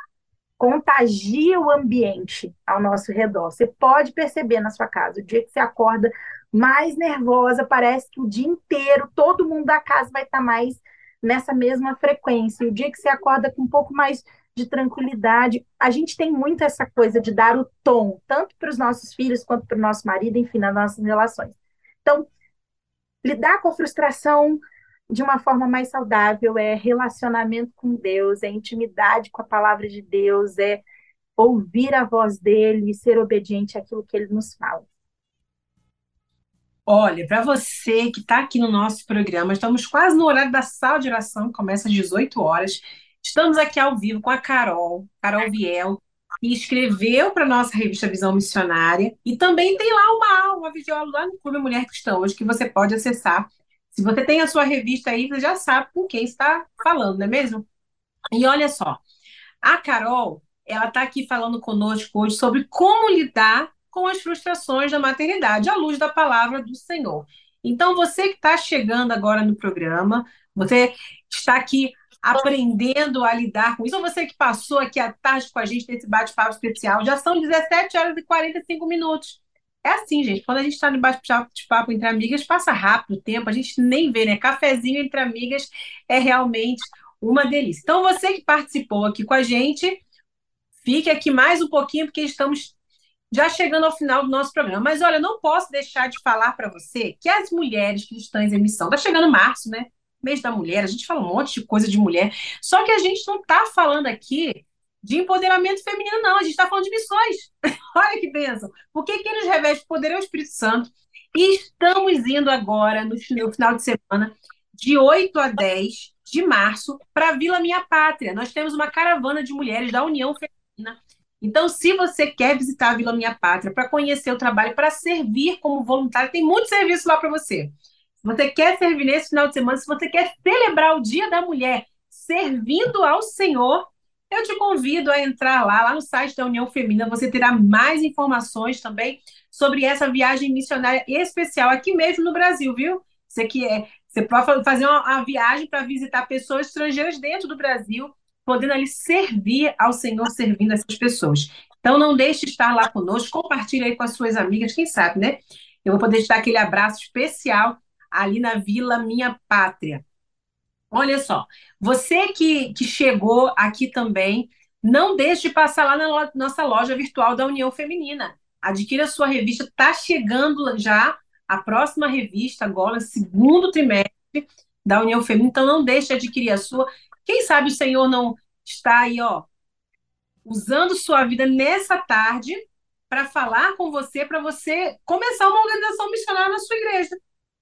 contagia o ambiente ao nosso redor. Você pode perceber na sua casa, o dia que você acorda mais nervosa, parece que o dia inteiro todo mundo da casa vai estar mais nessa mesma frequência. E o dia que você acorda com um pouco mais de tranquilidade, a gente tem muito essa coisa de dar o tom, tanto para os nossos filhos quanto para o nosso marido, enfim, nas nossas relações. Então, lidar com a frustração de uma forma mais saudável, é relacionamento com Deus, é intimidade com a palavra de Deus, é ouvir a voz dele e ser obediente àquilo que ele nos fala. Olha, para você que está aqui no nosso programa, estamos quase no horário da sala de oração, começa às 18 horas. Estamos aqui ao vivo com a Carol, Carol Viel, que escreveu para nossa revista Visão Missionária. E também tem lá uma aula, uma videoaula lá no Clube Mulher Cristã hoje, que você pode acessar se você tem a sua revista aí, você já sabe com quem está falando, não é mesmo? E olha só, a Carol, ela está aqui falando conosco hoje sobre como lidar com as frustrações da maternidade, à luz da palavra do Senhor. Então, você que está chegando agora no programa, você está aqui aprendendo a lidar com isso, ou você que passou aqui à tarde com a gente nesse bate-papo especial, já são 17 horas e 45 minutos. É assim, gente, quando a gente está no bate-papo entre amigas, passa rápido o tempo, a gente nem vê, né? Cafezinho entre amigas é realmente uma delícia. Então, você que participou aqui com a gente, fique aqui mais um pouquinho, porque estamos já chegando ao final do nosso programa. Mas olha, não posso deixar de falar para você que as mulheres cristãs em missão, está chegando março, né? Mês da mulher, a gente fala um monte de coisa de mulher, só que a gente não está falando aqui de empoderamento feminino, não. A gente está falando de missões. Olha que bênção. Porque quem nos reveste poder é o Espírito Santo. E estamos indo agora, no, final de semana, de 8 a 10 de março, para a Vila Minha Pátria. Nós temos uma caravana de mulheres da União Feminina. Então, se você quer visitar a Vila Minha Pátria para conhecer o trabalho, para servir como voluntário, tem muito serviço lá para você. Se você quer servir nesse final de semana, se você quer celebrar o Dia da Mulher servindo ao Senhor, eu te convido a entrar lá, lá no site da União Feminina, você terá mais informações também sobre essa viagem missionária especial aqui mesmo no Brasil, viu? Você que é, você pode fazer uma, uma viagem para visitar pessoas estrangeiras dentro do Brasil, podendo ali servir ao Senhor, servindo essas pessoas. Então não deixe de estar lá conosco, compartilhe aí com as suas amigas, quem sabe, né? Eu vou poder te dar aquele abraço especial ali na Vila Minha Pátria. Olha só, você que, que chegou aqui também, não deixe de passar lá na nossa loja virtual da União Feminina. Adquira a sua revista, está chegando já a próxima revista, agora, segundo trimestre da União Feminina, então não deixe de adquirir a sua. Quem sabe o Senhor não está aí, ó, usando sua vida nessa tarde para falar com você, para você começar uma organização missionária na sua igreja.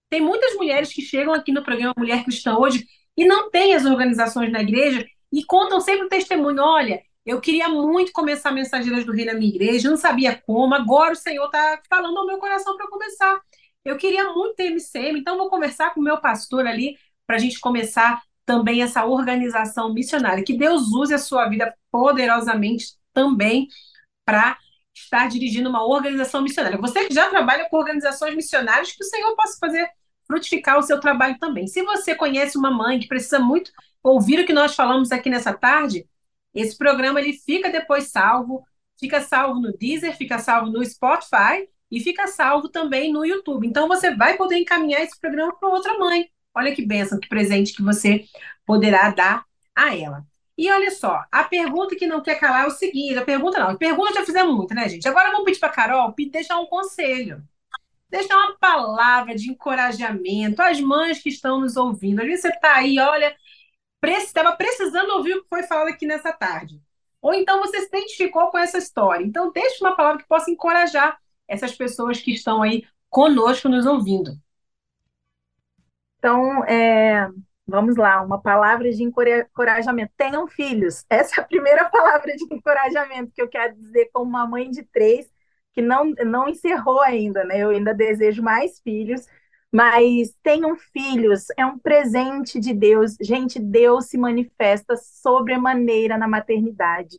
Tem muitas mulheres que chegam aqui no programa Mulher Cristã hoje e não tem as organizações na igreja e contam sempre o testemunho. Olha, eu queria muito começar Mensageiras do Rei na minha igreja, não sabia como, agora o Senhor está falando ao meu coração para começar. Eu queria muito ter MCM, então vou conversar com o meu pastor ali para a gente começar também essa organização missionária. Que Deus use a sua vida poderosamente também para estar dirigindo uma organização missionária. Você que já trabalha com organizações missionárias, que o Senhor possa fazer frutificar o seu trabalho também. Se você conhece uma mãe que precisa muito ouvir o que nós falamos aqui nessa tarde, esse programa ele fica depois salvo, fica salvo no Deezer, fica salvo no Spotify e fica salvo também no YouTube. Então você vai poder encaminhar esse programa para outra mãe. Olha que bênção, que presente que você poderá dar a ela. E olha só, a pergunta que não quer calar é o seguinte: a pergunta não, a pergunta já fizemos muito, né, gente? Agora vamos pedir para a Carol deixar um conselho deixar uma palavra de encorajamento às mães que estão nos ouvindo. Às vezes você está aí, olha, estava precisando ouvir o que foi falado aqui nessa tarde. Ou então você se identificou com essa história. Então, deixe uma palavra que possa encorajar essas pessoas que estão aí conosco nos ouvindo. Então, é, vamos lá, uma palavra de encorajamento. Tenham filhos. Essa é a primeira palavra de encorajamento que eu quero dizer como uma mãe de três que não, não encerrou ainda, né? Eu ainda desejo mais filhos, mas tenham filhos, é um presente de Deus. Gente, Deus se manifesta sobremaneira na maternidade.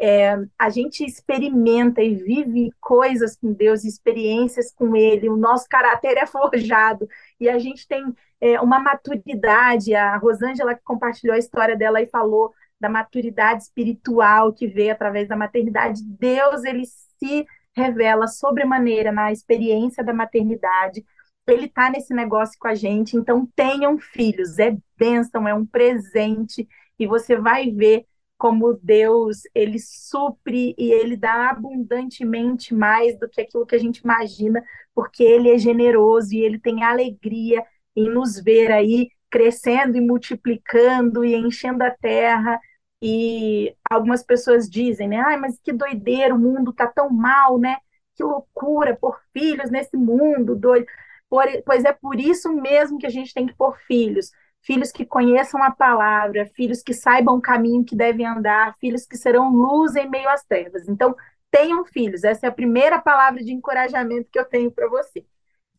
É, a gente experimenta e vive coisas com Deus, experiências com Ele, o nosso caráter é forjado e a gente tem é, uma maturidade. A Rosângela que compartilhou a história dela e falou da maturidade espiritual que veio através da maternidade. Deus, ele se revela sobremaneira na experiência da maternidade ele está nesse negócio com a gente, então tenham filhos, é bênção, é um presente, e você vai ver como Deus, ele supre e ele dá abundantemente mais do que aquilo que a gente imagina, porque ele é generoso e ele tem alegria em nos ver aí crescendo e multiplicando e enchendo a terra. E algumas pessoas dizem, né? Ai, mas que doideira, o mundo tá tão mal, né? Que loucura por filhos nesse mundo doido. Por, pois é por isso mesmo que a gente tem que pôr filhos. Filhos que conheçam a palavra, filhos que saibam o caminho que devem andar, filhos que serão luz em meio às trevas. Então, tenham filhos. Essa é a primeira palavra de encorajamento que eu tenho para você.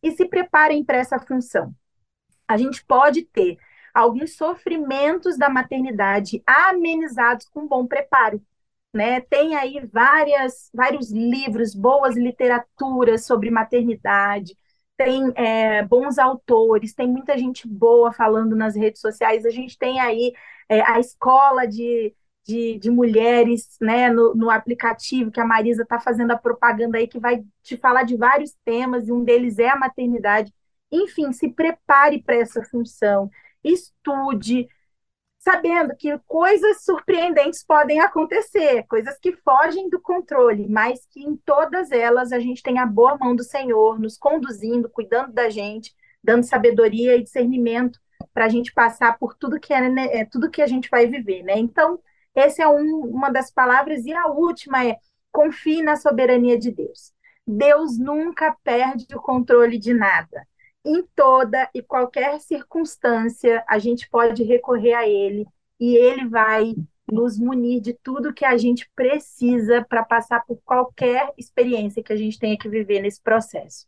E se preparem para essa função. A gente pode ter alguns sofrimentos da maternidade amenizados com bom preparo. Né? Tem aí várias, vários livros, boas literaturas sobre maternidade, tem é, bons autores, tem muita gente boa falando nas redes sociais. A gente tem aí é, a escola de, de, de mulheres né, no, no, aplicativo, que a Marisa está fazendo a propaganda aí, que vai te falar de vários temas, e um deles é a maternidade. Enfim, se prepare para essa função, estude, sabendo que coisas surpreendentes podem acontecer, coisas que fogem do controle, mas que em todas elas a gente tem a boa mão do Senhor nos conduzindo, cuidando da gente, dando sabedoria e discernimento para a gente passar por tudo que é, né, é, tudo que a gente vai viver, né? Então, essa é um, uma das palavras e a última é confie na soberania de Deus. Deus nunca perde o controle de nada em toda e qualquer circunstância, a gente pode recorrer a Ele e Ele vai nos munir de tudo que a gente precisa para passar por qualquer experiência que a gente tenha que viver nesse processo.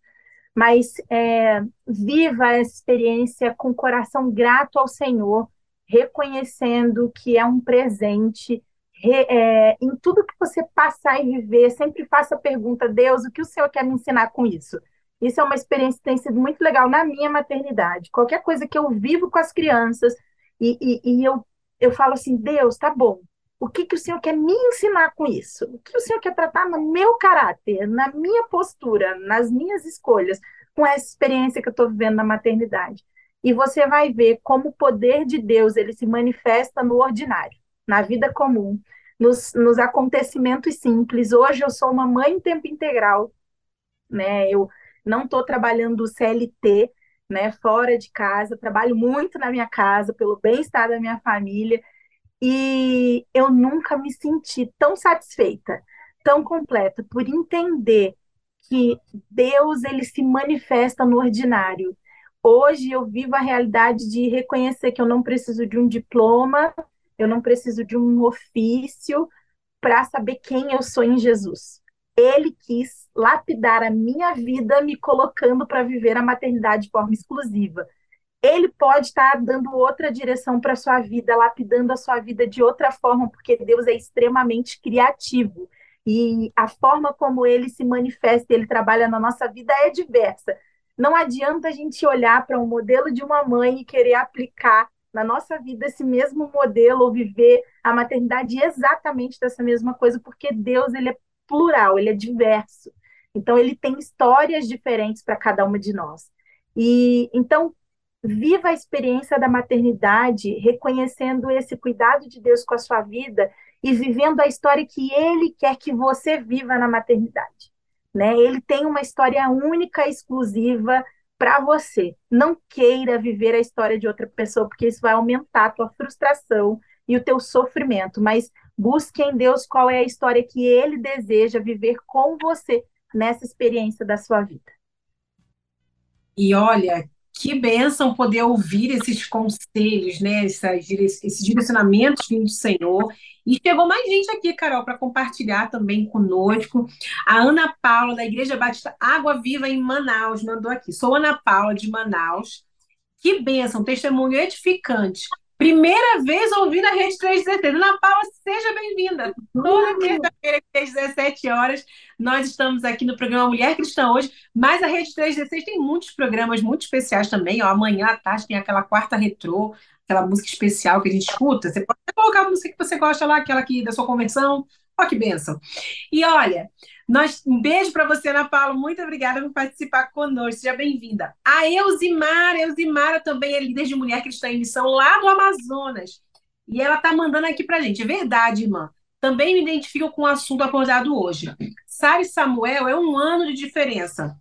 Mas é, viva essa experiência com coração grato ao Senhor, reconhecendo que é um presente. Re, é, em tudo que você passar e viver, sempre faça a pergunta: Deus, o que o Senhor quer me ensinar com isso? Isso é uma experiência que tem sido muito legal na minha maternidade. Qualquer coisa que eu vivo com as crianças e, e, e eu, eu falo assim, Deus, tá bom. O que, que o Senhor quer me ensinar com isso? O que o Senhor quer tratar no meu caráter, na minha postura, nas minhas escolhas, com essa experiência que eu estou vivendo na maternidade? E você vai ver como o poder de Deus ele se manifesta no ordinário, na vida comum, nos, nos acontecimentos simples. Hoje eu sou uma mãe em tempo integral, né? Eu não estou trabalhando CLT, né, fora de casa, trabalho muito na minha casa, pelo bem-estar da minha família, e eu nunca me senti tão satisfeita, tão completa, por entender que Deus ele se manifesta no ordinário. Hoje eu vivo a realidade de reconhecer que eu não preciso de um diploma, eu não preciso de um ofício para saber quem eu sou em Jesus. Ele quis lapidar a minha vida, me colocando para viver a maternidade de forma exclusiva. Ele pode estar dando outra direção para a sua vida, lapidando a sua vida de outra forma, porque Deus é extremamente criativo. E a forma como ele se manifesta, ele trabalha na nossa vida é diversa. Não adianta a gente olhar para um modelo de uma mãe e querer aplicar na nossa vida esse mesmo modelo ou viver a maternidade exatamente dessa mesma coisa, porque Deus ele é plural, ele é diverso. Então, ele tem histórias diferentes para cada uma de nós. E então, viva a experiência da maternidade, reconhecendo esse cuidado de Deus com a sua vida e vivendo a história que ele quer que você viva na maternidade. Né? Ele tem uma história única, exclusiva para você. Não queira viver a história de outra pessoa, porque isso vai aumentar a tua frustração e o teu sofrimento, mas busque em Deus qual é a história que ele deseja viver com você nessa experiência da sua vida. E olha, que bênção poder ouvir esses conselhos, né? Essas, esses direcionamentos vindos do Senhor. E chegou mais gente aqui, Carol, para compartilhar também conosco. A Ana Paula, da Igreja Batista Água Viva em Manaus, mandou aqui. Sou Ana Paula, de Manaus. Que bênção, testemunho edificante. Primeira vez ouvindo a Rede 316. Ana Paula, seja bem-vinda. Toda terça-feira, às 17 horas, nós estamos aqui no programa Mulher Cristã hoje, mas a Rede 316 tem muitos programas muito especiais também. Ó, amanhã à tarde tem aquela quarta retrô, aquela música especial que a gente escuta. Você pode colocar a música que você gosta lá, aquela aqui da sua conversão. Olha que bênção. E olha, nós, um beijo para você, Ana Paula. Muito obrigada por participar conosco. Seja bem-vinda. A Elzimara, Elzimara também é líder de mulher cristã em missão lá do Amazonas. E ela está mandando aqui para gente. É verdade, irmã. Também me identifico com o assunto acordado hoje. Sara e Samuel é um ano de diferença.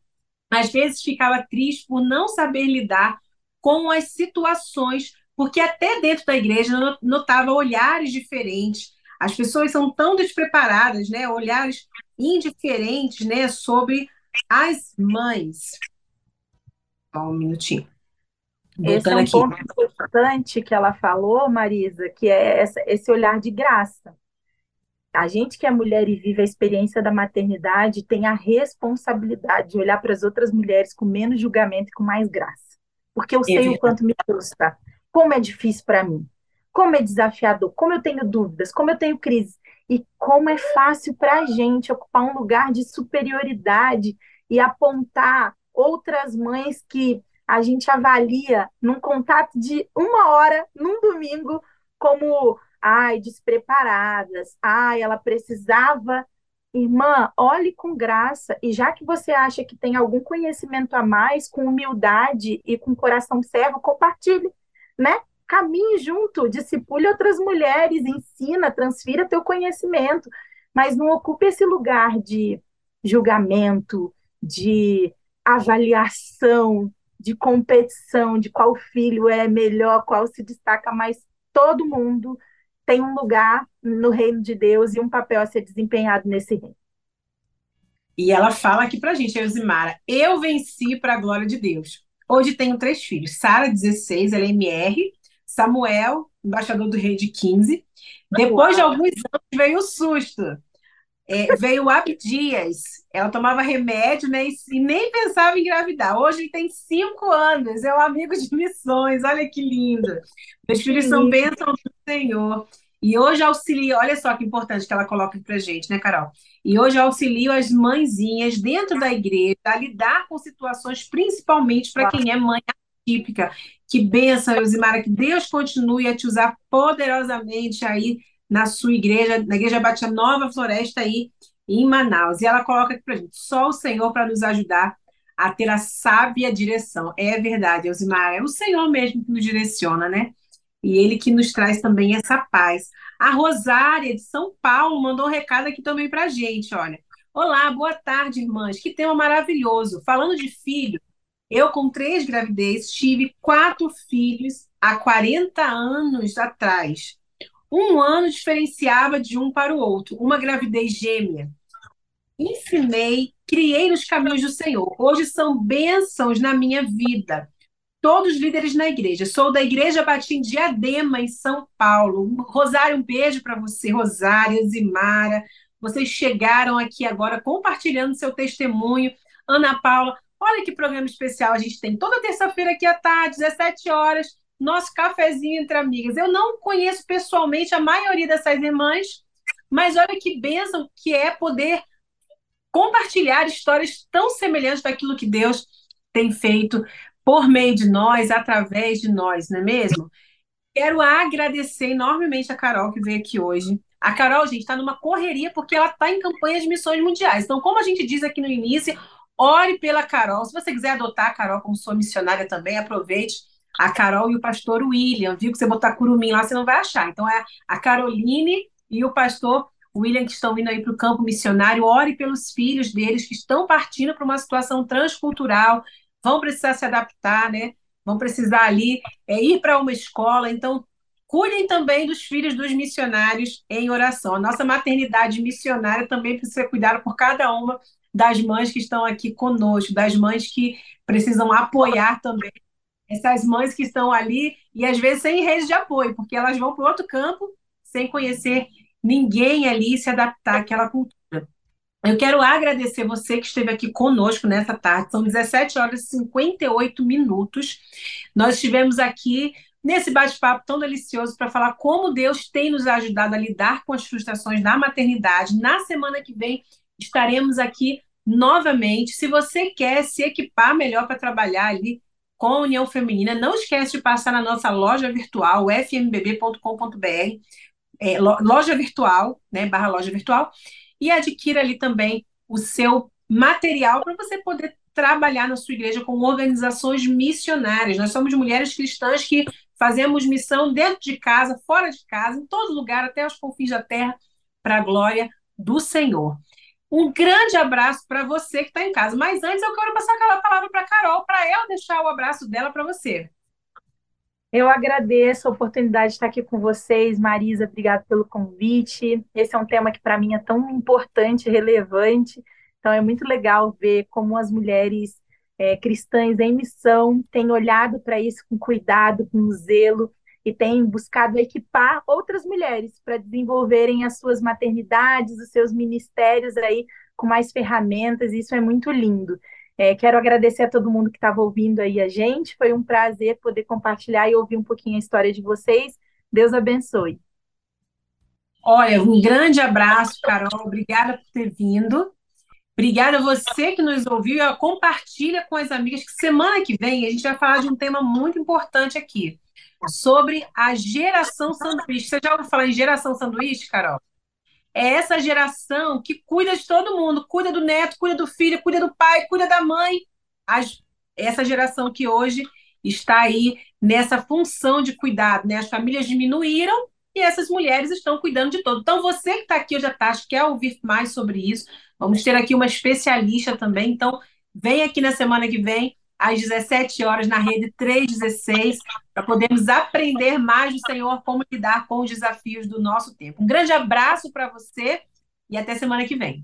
Às vezes ficava triste por não saber lidar com as situações, porque até dentro da igreja notava olhares diferentes. As pessoas são tão despreparadas, né? Olhares indiferentes né, sobre as mães. Só um minutinho. Esse é um aqui. ponto importante que ela falou, Marisa, que é essa, esse olhar de graça. A gente que é mulher e vive a experiência da maternidade tem a responsabilidade de olhar para as outras mulheres com menos julgamento e com mais graça. Porque eu é sei verdade. o quanto me custa, como é difícil para mim, como é desafiador, como eu tenho dúvidas, como eu tenho crises e como é fácil para a gente ocupar um lugar de superioridade e apontar outras mães que a gente avalia num contato de uma hora, num domingo, como, ai, despreparadas, ai, ela precisava. Irmã, olhe com graça, e já que você acha que tem algum conhecimento a mais, com humildade e com coração servo, compartilhe, né? Caminhe junto, discipule outras mulheres, ensina, transfira teu conhecimento, mas não ocupe esse lugar de julgamento, de avaliação, de competição, de qual filho é melhor, qual se destaca mais. Todo mundo tem um lugar no reino de Deus e um papel a ser desempenhado nesse reino. E ela fala aqui pra gente, Elzimara, eu venci para a glória de Deus. Hoje tenho três filhos, Sara, 16, ela é MR, Samuel, embaixador do rei de 15. Depois de alguns anos veio o susto. É, veio o Abdias. Ela tomava remédio né, e, e, nem pensava em engravidar. Hoje ele tem cinco anos, é um amigo de missões. Olha que lindo. Meus filhos são bênçãos do Senhor. E hoje auxilio, olha só que importante que ela coloca para gente, né, Carol? E hoje auxilio as mãezinhas dentro da igreja a lidar com situações, principalmente para quem é mãe típica. Que benção, Elzimara, que Deus continue a te usar poderosamente aí na sua igreja, na Igreja Batista Nova Floresta aí em Manaus. E ela coloca aqui para gente, só o Senhor para nos ajudar a ter a sábia direção. É verdade, Elzimara, é o Senhor mesmo que nos direciona, né? E ele que nos traz também essa paz. A Rosária, de São Paulo, mandou um recado aqui também para gente, olha. Olá, boa tarde, irmãs. Que tema maravilhoso. Falando de filho, eu, com três gravidez, tive quatro filhos há 40 anos atrás. Um ano diferenciava de um para o outro, uma gravidez gêmea. Ensinei, criei nos caminhos do Senhor. Hoje são bênçãos na minha vida. Todos líderes na igreja. Sou da Igreja Batista em Diadema, em São Paulo. Rosário, um beijo para você, Rosária, Zimara. Vocês chegaram aqui agora compartilhando seu testemunho. Ana Paula, Olha que programa especial a gente tem toda terça-feira aqui à tarde, 17 horas, nosso cafezinho entre amigas. Eu não conheço pessoalmente a maioria dessas irmãs, mas olha que bênção que é poder compartilhar histórias tão semelhantes daquilo que Deus tem feito por meio de nós, através de nós, não é mesmo? Quero agradecer enormemente a Carol que veio aqui hoje. A Carol, gente, está numa correria porque ela está em campanha de missões mundiais. Então, como a gente diz aqui no início, Ore pela Carol. Se você quiser adotar a Carol como sua missionária também, aproveite a Carol e o pastor William, viu? Que você botar curumim lá, você não vai achar. Então é a Caroline e o pastor William que estão indo aí para o campo missionário. Ore pelos filhos deles que estão partindo para uma situação transcultural, vão precisar se adaptar, né? Vão precisar ali é, ir para uma escola. Então, cuidem também dos filhos dos missionários em oração. A nossa maternidade missionária também precisa ser cuidada por cada uma das mães que estão aqui conosco, das mães que precisam apoiar também essas mães que estão ali e às vezes sem rede de apoio, porque elas vão para outro campo sem conhecer ninguém ali e se adaptar àquela cultura. Eu quero agradecer você que esteve aqui conosco nessa tarde. São 17 horas e 58 minutos. Nós estivemos aqui nesse bate-papo tão delicioso para falar como Deus tem nos ajudado a lidar com as frustrações da maternidade. Na semana que vem estaremos aqui novamente. Se você quer se equipar melhor para trabalhar ali com a União Feminina, não esquece de passar na nossa loja virtual, fmbb.com.br, é, loja virtual, né, barra loja virtual, e adquira ali também o seu material para você poder trabalhar na sua igreja com organizações missionárias. Nós somos mulheres cristãs que fazemos missão dentro de casa, fora de casa, em todo lugar, até os confins da terra, para a glória do Senhor. Um grande abraço para você que está em casa. Mas antes eu quero passar aquela palavra para a Carol, para ela deixar o abraço dela para você. Eu agradeço a oportunidade de estar aqui com vocês, Marisa. Obrigada pelo convite. Esse é um tema que para mim é tão importante, relevante. Então é muito legal ver como as mulheres é, cristãs em missão têm olhado para isso com cuidado, com zelo e têm buscado equipar outras mulheres para desenvolverem as suas maternidades, os seus ministérios aí com mais ferramentas. Isso é muito lindo. É, quero agradecer a todo mundo que estava ouvindo aí a gente. Foi um prazer poder compartilhar e ouvir um pouquinho a história de vocês. Deus abençoe. Olha, um grande abraço, Carol. Obrigada por ter vindo. Obrigada a você que nos ouviu compartilha com as amigas que semana que vem a gente vai falar de um tema muito importante aqui, sobre a geração sanduíche. Você já ouviu falar em geração sanduíche, Carol? é essa geração que cuida de todo mundo, cuida do neto, cuida do filho, cuida do pai, cuida da mãe. As, essa geração que hoje está aí nessa função de cuidado, né? As famílias diminuíram e essas mulheres estão cuidando de todo. Então, você que está aqui hoje à tarde, quer ouvir mais sobre isso, vamos ter aqui uma especialista também. Então, vem aqui na semana que vem às 17 horas na rede 316, para podermos aprender mais do Senhor como lidar com os desafios do nosso tempo. Um grande abraço para você e até semana que vem.